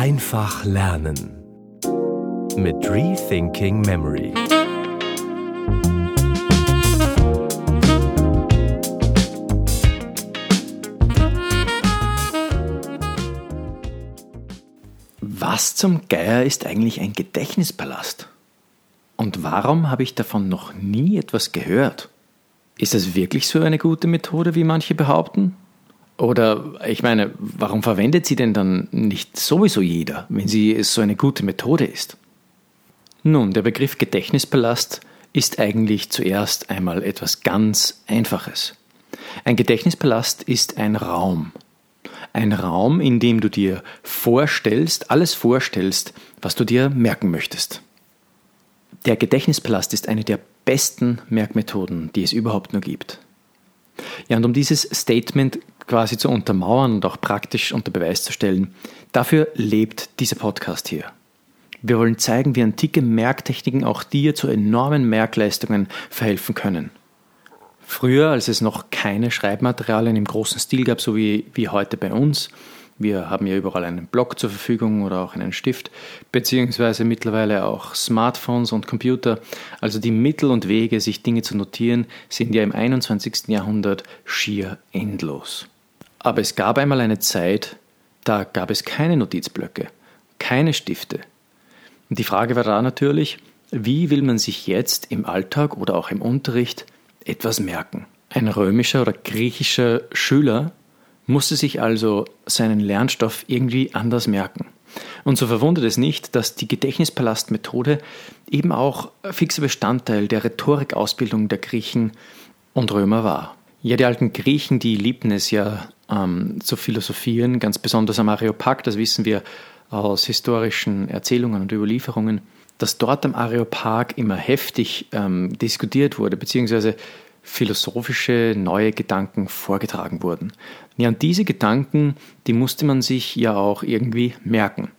Einfach lernen mit Rethinking Memory. Was zum Geier ist eigentlich ein Gedächtnispalast? Und warum habe ich davon noch nie etwas gehört? Ist das wirklich so eine gute Methode, wie manche behaupten? Oder ich meine, warum verwendet sie denn dann nicht sowieso jeder, wenn sie so eine gute Methode ist? Nun, der Begriff Gedächtnispalast ist eigentlich zuerst einmal etwas ganz Einfaches. Ein Gedächtnispalast ist ein Raum. Ein Raum, in dem du dir vorstellst, alles vorstellst, was du dir merken möchtest. Der Gedächtnispalast ist eine der besten Merkmethoden, die es überhaupt nur gibt. Ja, und um dieses Statement quasi zu untermauern und auch praktisch unter Beweis zu stellen, dafür lebt dieser Podcast hier. Wir wollen zeigen, wie antike Merktechniken auch dir zu enormen Merkleistungen verhelfen können. Früher, als es noch keine Schreibmaterialien im großen Stil gab, so wie, wie heute bei uns, wir haben ja überall einen Block zur Verfügung oder auch einen Stift, beziehungsweise mittlerweile auch Smartphones und Computer. Also die Mittel und Wege, sich Dinge zu notieren, sind ja im 21. Jahrhundert schier endlos. Aber es gab einmal eine Zeit, da gab es keine Notizblöcke, keine Stifte. Und die Frage war da natürlich, wie will man sich jetzt im Alltag oder auch im Unterricht etwas merken? Ein römischer oder griechischer Schüler musste sich also seinen Lernstoff irgendwie anders merken. Und so verwundert es nicht, dass die Gedächtnispalastmethode eben auch fixer Bestandteil der Rhetorikausbildung der Griechen und Römer war. Ja, die alten Griechen, die liebten es ja ähm, zu philosophieren, ganz besonders am Areopag, das wissen wir aus historischen Erzählungen und Überlieferungen, dass dort am Areopag immer heftig ähm, diskutiert wurde, beziehungsweise philosophische neue Gedanken vorgetragen wurden. Ja, und diese Gedanken, die musste man sich ja auch irgendwie merken.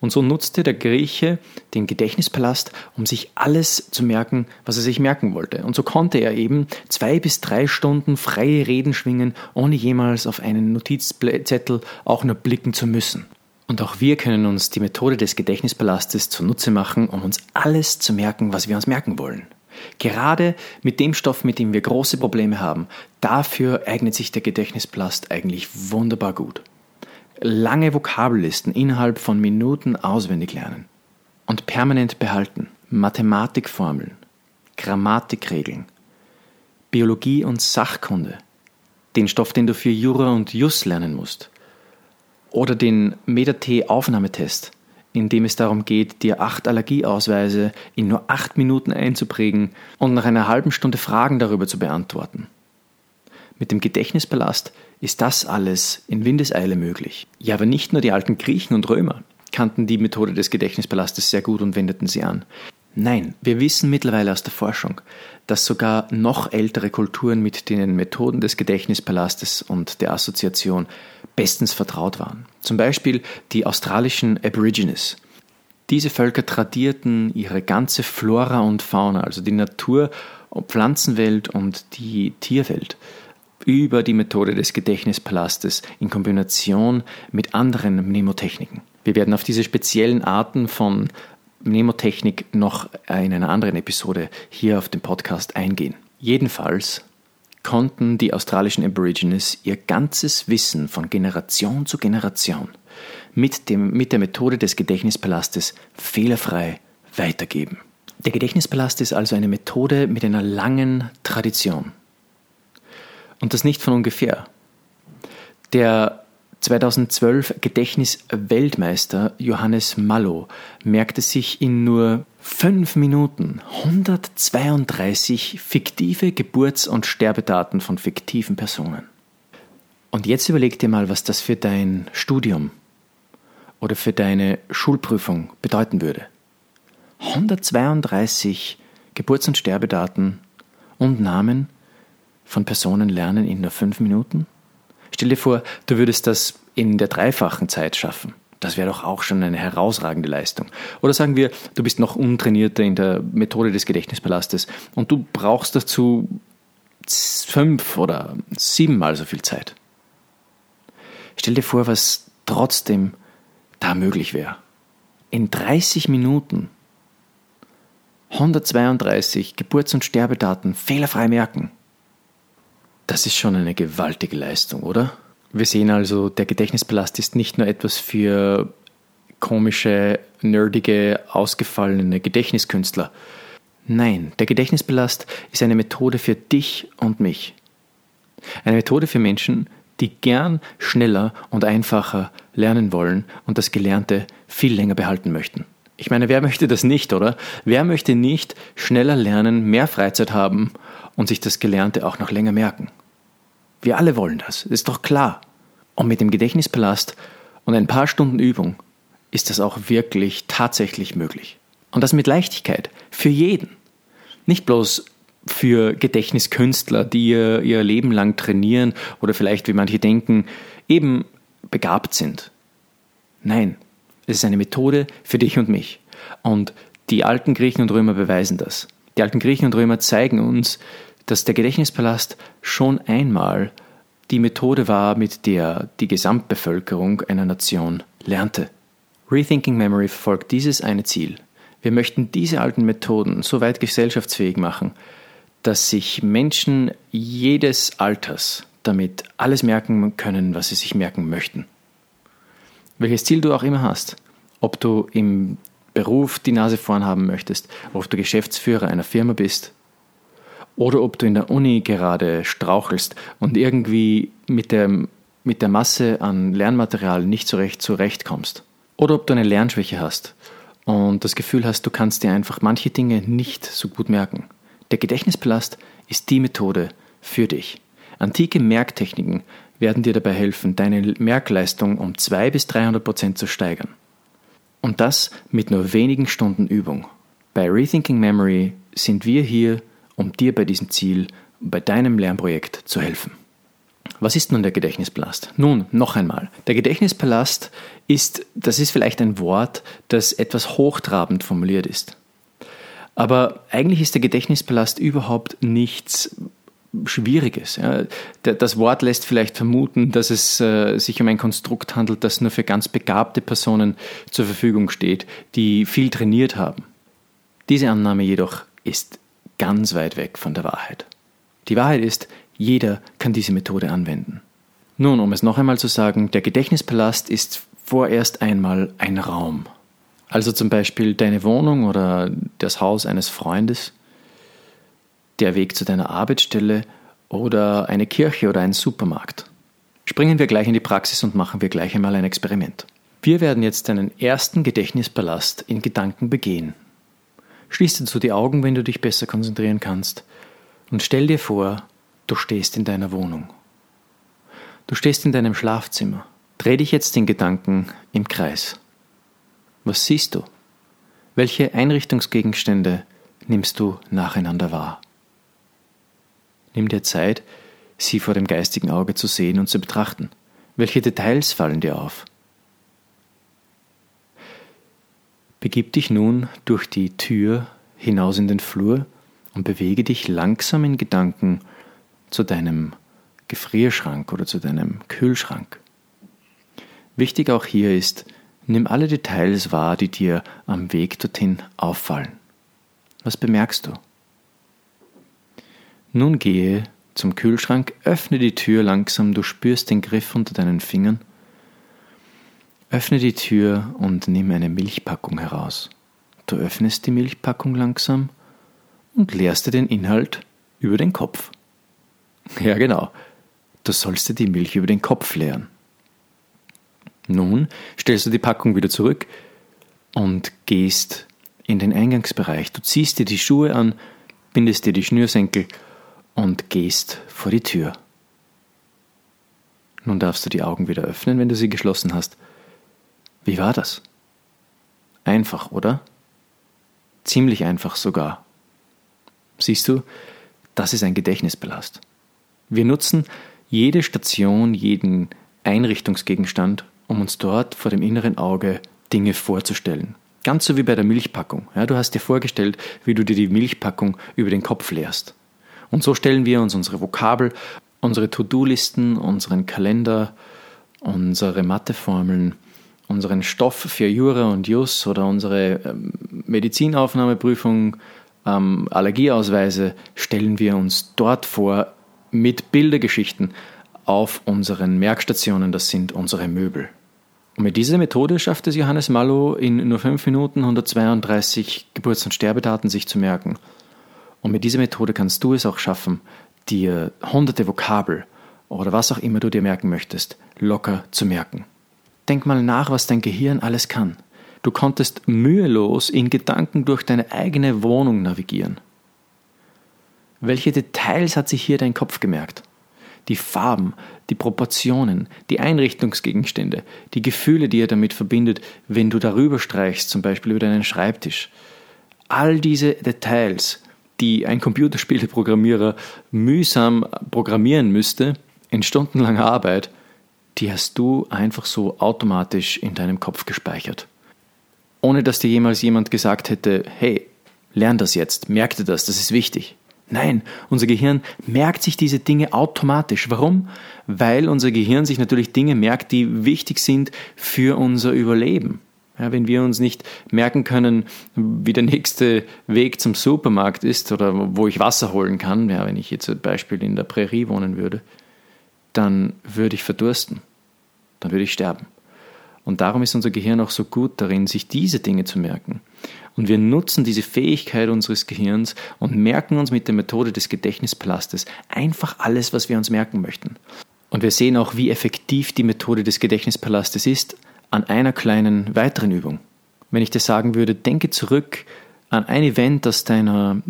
Und so nutzte der Grieche den Gedächtnispalast, um sich alles zu merken, was er sich merken wollte. Und so konnte er eben zwei bis drei Stunden freie Reden schwingen, ohne jemals auf einen Notizzettel auch nur blicken zu müssen. Und auch wir können uns die Methode des Gedächtnispalastes zunutze machen, um uns alles zu merken, was wir uns merken wollen. Gerade mit dem Stoff, mit dem wir große Probleme haben, dafür eignet sich der Gedächtnispalast eigentlich wunderbar gut. Lange Vokabellisten innerhalb von Minuten auswendig lernen und permanent behalten, Mathematikformeln, Grammatikregeln, Biologie und Sachkunde, den Stoff, den du für Jura und Jus lernen musst, oder den MEDA-T-Aufnahmetest, in dem es darum geht, dir acht Allergieausweise in nur acht Minuten einzuprägen und nach einer halben Stunde Fragen darüber zu beantworten. Mit dem Gedächtnispalast ist das alles in Windeseile möglich. Ja, aber nicht nur die alten Griechen und Römer kannten die Methode des Gedächtnispalastes sehr gut und wendeten sie an. Nein, wir wissen mittlerweile aus der Forschung, dass sogar noch ältere Kulturen mit den Methoden des Gedächtnispalastes und der Assoziation bestens vertraut waren. Zum Beispiel die australischen Aborigines. Diese Völker tradierten ihre ganze Flora und Fauna, also die Natur- Pflanzenwelt und die Tierwelt, über die Methode des Gedächtnispalastes in Kombination mit anderen Mnemotechniken. Wir werden auf diese speziellen Arten von Mnemotechnik noch in einer anderen Episode hier auf dem Podcast eingehen. Jedenfalls konnten die australischen Aborigines ihr ganzes Wissen von Generation zu Generation mit, dem, mit der Methode des Gedächtnispalastes fehlerfrei weitergeben. Der Gedächtnispalast ist also eine Methode mit einer langen Tradition. Und das nicht von ungefähr. Der 2012 Gedächtnisweltmeister Johannes Mallow merkte sich in nur fünf Minuten 132 fiktive Geburts- und Sterbedaten von fiktiven Personen. Und jetzt überleg dir mal, was das für dein Studium oder für deine Schulprüfung bedeuten würde. 132 Geburts- und Sterbedaten und Namen von Personen lernen in nur fünf Minuten? Stell dir vor, du würdest das in der dreifachen Zeit schaffen. Das wäre doch auch schon eine herausragende Leistung. Oder sagen wir, du bist noch untrainierter in der Methode des Gedächtnispalastes und du brauchst dazu fünf oder siebenmal so viel Zeit. Stell dir vor, was trotzdem da möglich wäre. In 30 Minuten 132 Geburts- und Sterbedaten fehlerfrei merken. Das ist schon eine gewaltige Leistung, oder? Wir sehen also, der Gedächtnispalast ist nicht nur etwas für komische, nerdige, ausgefallene Gedächtniskünstler. Nein, der Gedächtnispalast ist eine Methode für dich und mich. Eine Methode für Menschen, die gern schneller und einfacher lernen wollen und das Gelernte viel länger behalten möchten. Ich meine, wer möchte das nicht, oder? Wer möchte nicht schneller lernen, mehr Freizeit haben und sich das Gelernte auch noch länger merken? Wir alle wollen das, ist doch klar. Und mit dem Gedächtnispalast und ein paar Stunden Übung ist das auch wirklich tatsächlich möglich. Und das mit Leichtigkeit, für jeden. Nicht bloß für Gedächtniskünstler, die ihr, ihr Leben lang trainieren oder vielleicht, wie manche denken, eben begabt sind. Nein, es ist eine Methode für dich und mich. Und die alten Griechen und Römer beweisen das. Die alten Griechen und Römer zeigen uns, dass der Gedächtnispalast schon einmal die Methode war, mit der die Gesamtbevölkerung einer Nation lernte. Rethinking Memory verfolgt dieses eine Ziel. Wir möchten diese alten Methoden so weit gesellschaftsfähig machen, dass sich Menschen jedes Alters damit alles merken können, was sie sich merken möchten. Welches Ziel du auch immer hast, ob du im Beruf die Nase vorn haben möchtest, ob du Geschäftsführer einer Firma bist oder ob du in der Uni gerade strauchelst und irgendwie mit der, mit der Masse an Lernmaterial nicht so recht zurechtkommst. Oder ob du eine Lernschwäche hast und das Gefühl hast, du kannst dir einfach manche Dinge nicht so gut merken. Der Gedächtnispalast ist die Methode für dich. Antike Merktechniken werden dir dabei helfen, deine Merkleistung um 200 bis 300 Prozent zu steigern. Und das mit nur wenigen Stunden Übung. Bei Rethinking Memory sind wir hier, um dir bei diesem Ziel, bei deinem Lernprojekt zu helfen. Was ist nun der Gedächtnispalast? Nun, noch einmal. Der Gedächtnispalast ist, das ist vielleicht ein Wort, das etwas hochtrabend formuliert ist. Aber eigentlich ist der Gedächtnispalast überhaupt nichts Schwieriges. Das Wort lässt vielleicht vermuten, dass es äh, sich um ein Konstrukt handelt, das nur für ganz begabte Personen zur Verfügung steht, die viel trainiert haben. Diese Annahme jedoch ist ganz weit weg von der Wahrheit. Die Wahrheit ist, jeder kann diese Methode anwenden. Nun, um es noch einmal zu sagen, der Gedächtnispalast ist vorerst einmal ein Raum. Also zum Beispiel deine Wohnung oder das Haus eines Freundes, der Weg zu deiner Arbeitsstelle oder eine Kirche oder ein Supermarkt. Springen wir gleich in die Praxis und machen wir gleich einmal ein Experiment. Wir werden jetzt deinen ersten Gedächtnispalast in Gedanken begehen. Schließ dazu die Augen, wenn du dich besser konzentrieren kannst, und stell dir vor, du stehst in deiner Wohnung. Du stehst in deinem Schlafzimmer. Dreh dich jetzt in Gedanken im Kreis. Was siehst du? Welche Einrichtungsgegenstände nimmst du nacheinander wahr? Nimm dir Zeit, sie vor dem geistigen Auge zu sehen und zu betrachten. Welche Details fallen dir auf? Begib dich nun durch die Tür hinaus in den Flur und bewege dich langsam in Gedanken zu deinem Gefrierschrank oder zu deinem Kühlschrank. Wichtig auch hier ist, Nimm alle Details wahr, die dir am Weg dorthin auffallen. Was bemerkst du? Nun gehe zum Kühlschrank, öffne die Tür langsam, du spürst den Griff unter deinen Fingern. Öffne die Tür und nimm eine Milchpackung heraus. Du öffnest die Milchpackung langsam und leerst dir den Inhalt über den Kopf. Ja genau, du sollst dir die Milch über den Kopf leeren. Nun stellst du die Packung wieder zurück und gehst in den Eingangsbereich. Du ziehst dir die Schuhe an, bindest dir die Schnürsenkel und gehst vor die Tür. Nun darfst du die Augen wieder öffnen, wenn du sie geschlossen hast. Wie war das? Einfach, oder? Ziemlich einfach sogar. Siehst du, das ist ein Gedächtnisbelast. Wir nutzen jede Station, jeden Einrichtungsgegenstand, um uns dort vor dem inneren Auge Dinge vorzustellen. Ganz so wie bei der Milchpackung. Ja, du hast dir vorgestellt, wie du dir die Milchpackung über den Kopf leerst. Und so stellen wir uns unsere Vokabel, unsere To-Do-Listen, unseren Kalender, unsere Matheformeln unseren Stoff für Jura und Jus oder unsere ähm, Medizinaufnahmeprüfung, ähm, Allergieausweise stellen wir uns dort vor mit Bildergeschichten auf unseren Merkstationen, das sind unsere Möbel. Und mit dieser Methode schafft es Johannes Mallow in nur 5 Minuten 132 Geburts- und Sterbedaten sich zu merken. Und mit dieser Methode kannst du es auch schaffen, dir hunderte Vokabel oder was auch immer du dir merken möchtest, locker zu merken. Denk mal nach, was dein Gehirn alles kann. Du konntest mühelos in Gedanken durch deine eigene Wohnung navigieren. Welche Details hat sich hier dein Kopf gemerkt? Die Farben, die Proportionen, die Einrichtungsgegenstände, die Gefühle, die er damit verbindet, wenn du darüber streichst, zum Beispiel über deinen Schreibtisch. All diese Details, die ein Computerspieleprogrammierer mühsam programmieren müsste, in stundenlanger Arbeit, die hast du einfach so automatisch in deinem Kopf gespeichert. Ohne dass dir jemals jemand gesagt hätte, hey, lern das jetzt, merk dir das, das ist wichtig. Nein, unser Gehirn merkt sich diese Dinge automatisch. Warum? Weil unser Gehirn sich natürlich Dinge merkt, die wichtig sind für unser Überleben. Ja, wenn wir uns nicht merken können, wie der nächste Weg zum Supermarkt ist oder wo ich Wasser holen kann, ja, wenn ich jetzt zum Beispiel in der Prärie wohnen würde, dann würde ich verdursten, dann würde ich sterben. Und darum ist unser Gehirn auch so gut darin, sich diese Dinge zu merken. Und wir nutzen diese Fähigkeit unseres Gehirns und merken uns mit der Methode des Gedächtnispalastes einfach alles, was wir uns merken möchten. Und wir sehen auch, wie effektiv die Methode des Gedächtnispalastes ist an einer kleinen weiteren Übung. Wenn ich dir sagen würde, denke zurück an ein Event aus deiner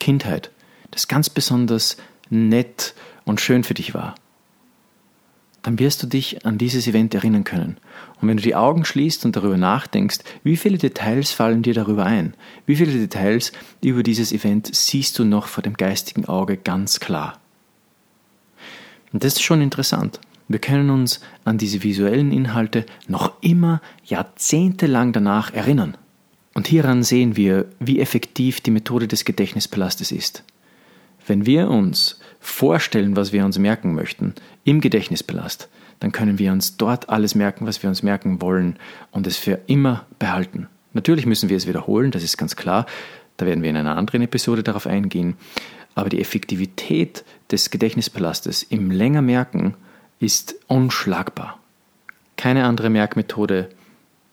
Kindheit, das ganz besonders nett und schön für dich war dann wirst du dich an dieses Event erinnern können. Und wenn du die Augen schließt und darüber nachdenkst, wie viele Details fallen dir darüber ein? Wie viele Details über dieses Event siehst du noch vor dem geistigen Auge ganz klar? Und das ist schon interessant. Wir können uns an diese visuellen Inhalte noch immer jahrzehntelang danach erinnern. Und hieran sehen wir, wie effektiv die Methode des Gedächtnispalastes ist. Wenn wir uns vorstellen, was wir uns merken möchten, im Gedächtnispalast, dann können wir uns dort alles merken, was wir uns merken wollen und es für immer behalten. Natürlich müssen wir es wiederholen, das ist ganz klar. Da werden wir in einer anderen Episode darauf eingehen. Aber die Effektivität des Gedächtnispalastes im länger Merken ist unschlagbar. Keine andere Merkmethode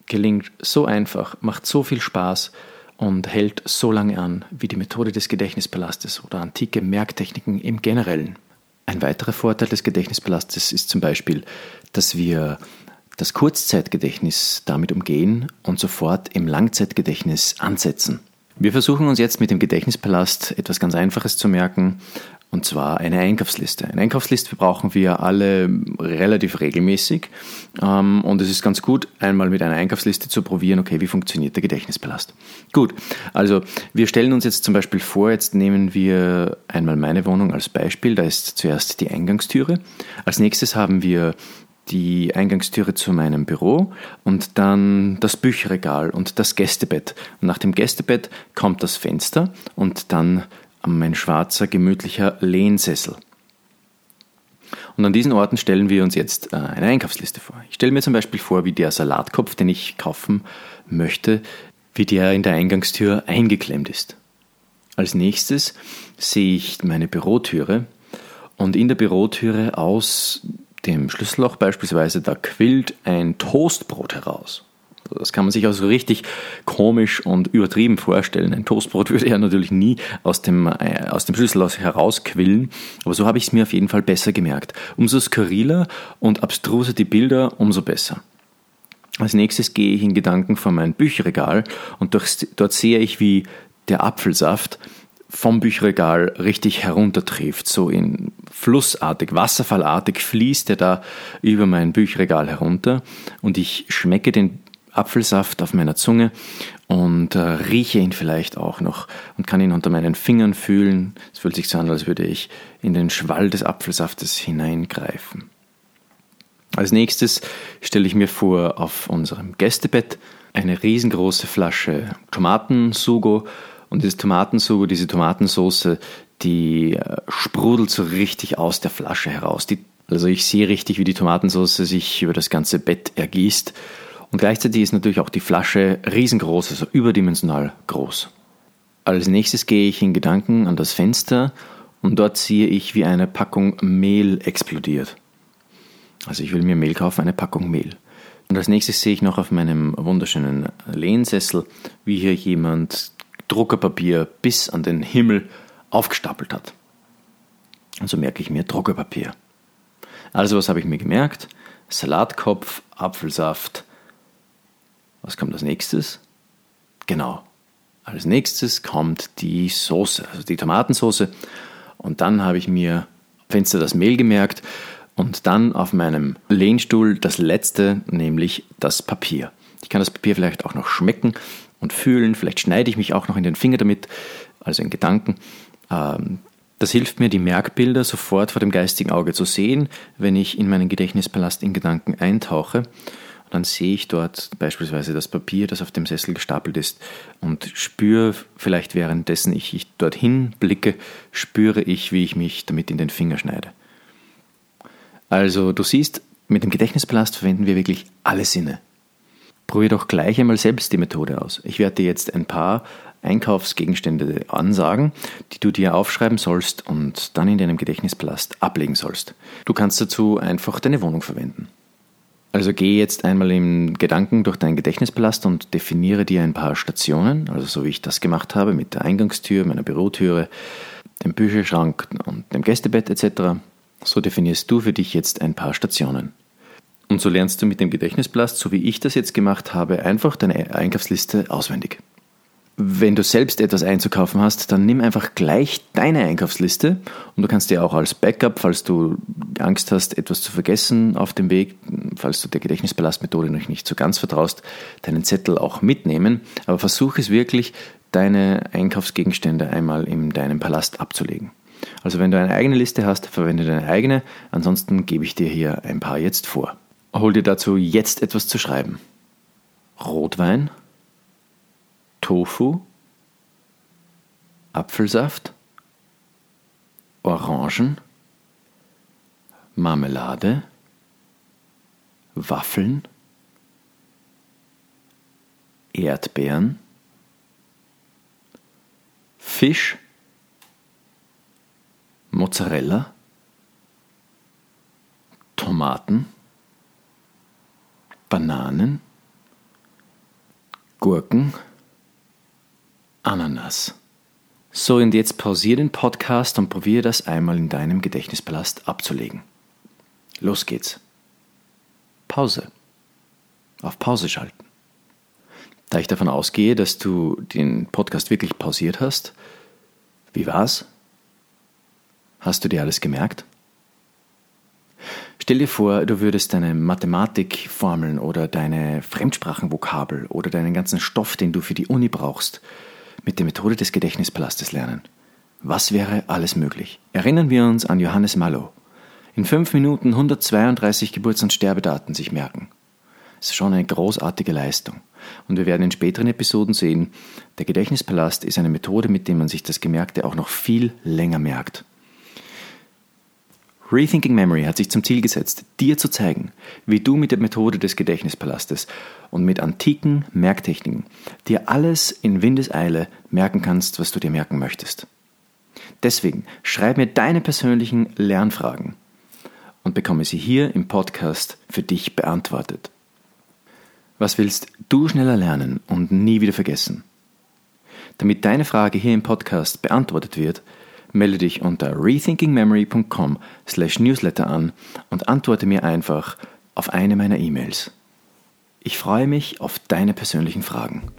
gelingt so einfach, macht so viel Spaß und hält so lange an wie die Methode des Gedächtnispalastes oder antike Merktechniken im Generellen. Ein weiterer Vorteil des Gedächtnispalastes ist zum Beispiel, dass wir das Kurzzeitgedächtnis damit umgehen und sofort im Langzeitgedächtnis ansetzen. Wir versuchen uns jetzt mit dem Gedächtnispalast etwas ganz Einfaches zu merken, und zwar eine Einkaufsliste. Eine Einkaufsliste brauchen wir alle relativ regelmäßig. Ähm, und es ist ganz gut, einmal mit einer Einkaufsliste zu probieren, okay, wie funktioniert der Gedächtnispalast. Gut, also wir stellen uns jetzt zum Beispiel vor, jetzt nehmen wir einmal meine Wohnung als Beispiel. Da ist zuerst die Eingangstüre. Als nächstes haben wir die Eingangstüre zu meinem Büro und dann das Bücherregal und das Gästebett. Und nach dem Gästebett kommt das Fenster und dann mein schwarzer, gemütlicher Lehnsessel. Und an diesen Orten stellen wir uns jetzt äh, eine Einkaufsliste vor. Ich stelle mir zum Beispiel vor, wie der Salatkopf, den ich kaufen möchte, wie der in der Eingangstür eingeklemmt ist. Als nächstes sehe ich meine Bürotüre und in der Bürotüre aus dem Schlüsselloch beispielsweise, da quillt ein Toastbrot heraus. Das kann man sich also richtig komisch und übertrieben vorstellen. Ein Toastbrot würde ja natürlich nie aus dem, äh, aus dem Schlüssel herausquillen, aber so habe ich es mir auf jeden Fall besser gemerkt. Umso skurriler und abstruser die Bilder, umso besser. Als nächstes gehe ich in Gedanken vor mein Bücherregal und dort sehe ich, wie der Apfelsaft vom Bücherregal richtig heruntertrifft, so in flussartig, wasserfallartig fließt er da über mein Bücherregal herunter und ich schmecke den Apfelsaft auf meiner Zunge und äh, rieche ihn vielleicht auch noch und kann ihn unter meinen Fingern fühlen. Es fühlt sich so an, als würde ich in den Schwall des Apfelsaftes hineingreifen. Als nächstes stelle ich mir vor, auf unserem Gästebett eine riesengroße Flasche Tomatensugo und dieses Tomatensugo, diese Tomatensauce, die äh, sprudelt so richtig aus der Flasche heraus. Die, also ich sehe richtig, wie die Tomatensauce sich über das ganze Bett ergießt Und gleichzeitig ist natürlich auch die Flasche riesengroß, also überdimensional groß. Als nächstes gehe ich in Gedanken an das Fenster und dort sehe ich, wie eine Packung Mehl explodiert. Also ich will mir Mehl kaufen, eine Packung Mehl. Und als nächstes sehe ich noch auf meinem wunderschönen Lehnsessel, wie hier jemand Druckerpapier bis an den Himmel aufgestapelt hat. Und so merke ich mir Druckerpapier. Also was habe ich mir gemerkt? Salatkopf, Apfelsaft. Was kommt als nächstes? Genau. Als nächstes kommt die Soße, also die Tomatensoße. Und dann habe ich mir Fenster das Mehl gemerkt und dann auf meinem Lehnstuhl das letzte, nämlich das Papier. Ich kann das Papier vielleicht auch noch schmecken und fühlen. Vielleicht schneide ich mich auch noch in den Finger damit, also in Gedanken. Ähm, das hilft mir, die Merkbilder sofort vor dem geistigen Auge zu sehen, wenn ich in meinen Gedächtnispalast in Gedanken eintauche. Dann sehe ich dort beispielsweise das Papier, das auf dem Sessel gestapelt ist und spüre vielleicht währenddessen ich dorthin blicke, spüre ich, wie ich mich damit in den Finger schneide. Also du siehst, mit dem Gedächtnispalast verwenden wir wirklich alle Sinne. Probier doch gleich einmal selbst die Methode aus. Ich werde dir jetzt ein paar Einkaufsgegenstände ansagen, die du dir aufschreiben sollst und dann in deinem Gedächtnispalast ablegen sollst. Du kannst dazu einfach deine Wohnung verwenden. Also geh jetzt einmal im Gedanken durch deinen Gedächtnispalast und definiere dir ein paar Stationen, also so wie ich das gemacht habe mit der Eingangstür, meiner Bürotüre, dem Bücherschrank und dem Gästebett etc. So definierst du für dich jetzt ein paar Stationen. Und so lernst du mit dem Gedächtnisblast, so wie ich das jetzt gemacht habe, einfach deine Einkaufsliste auswendig. Wenn du selbst etwas einzukaufen hast, dann nimm einfach gleich deine Einkaufsliste und du kannst dir auch als Backup, falls du Angst hast, etwas zu vergessen auf dem Weg, falls du der Gedächtnisbelastmethode noch nicht so ganz vertraust, deinen Zettel auch mitnehmen. Aber versuch es wirklich, deine Einkaufsgegenstände einmal in deinem Palast abzulegen. Also wenn du eine eigene Liste hast, verwende deine eigene, ansonsten gebe ich dir hier ein paar jetzt vor. Hol dir dazu jetzt etwas zu schreiben. Rotwein, Tofu, Apfelsaft, Orangen, Marmelade, Waffeln, Erdbeeren, Fisch, Mozzarella, Tomaten, Bananen, Gurken, Ananas. So, und jetzt pausiere den Podcast und probiere das einmal in deinem Gedächtnispalast abzulegen. Los geht's. Pause. Auf Pause schalten. Da ich davon ausgehe, dass du den Podcast wirklich pausiert hast, wie war's? Hast du dir alles gemerkt? Stell dir vor, du würdest deine Mathematikformeln oder deine Fremdsprachenvokabel oder deinen ganzen Stoff, den du für die Uni brauchst, mit der Methode des Gedächtnispalastes lernen. Was wäre alles möglich? Erinnern wir uns an Johannes Mallow. In fünf Minuten 132 Geburts- und Sterbedaten sich merken. Das ist schon eine großartige Leistung. Und wir werden in späteren Episoden sehen, der Gedächtnispalast ist eine Methode, mit der man sich das Gemerkte auch noch viel länger merkt. Rethinking Memory hat sich zum Ziel gesetzt, dir zu zeigen, wie du mit der Methode des Gedächtnispalastes und mit antiken Merktechniken dir alles in Windeseile merken kannst, was du dir merken möchtest. Deswegen schreib mir deine persönlichen Lernfragen und bekomme sie hier im Podcast für dich beantwortet. Was willst du schneller lernen und nie wieder vergessen? Damit deine Frage hier im Podcast beantwortet wird, melde dich unter rethinkingmemory.com slash newsletter an und antworte mir einfach auf eine meiner E-Mails. Ich freue mich auf deine persönlichen Fragen.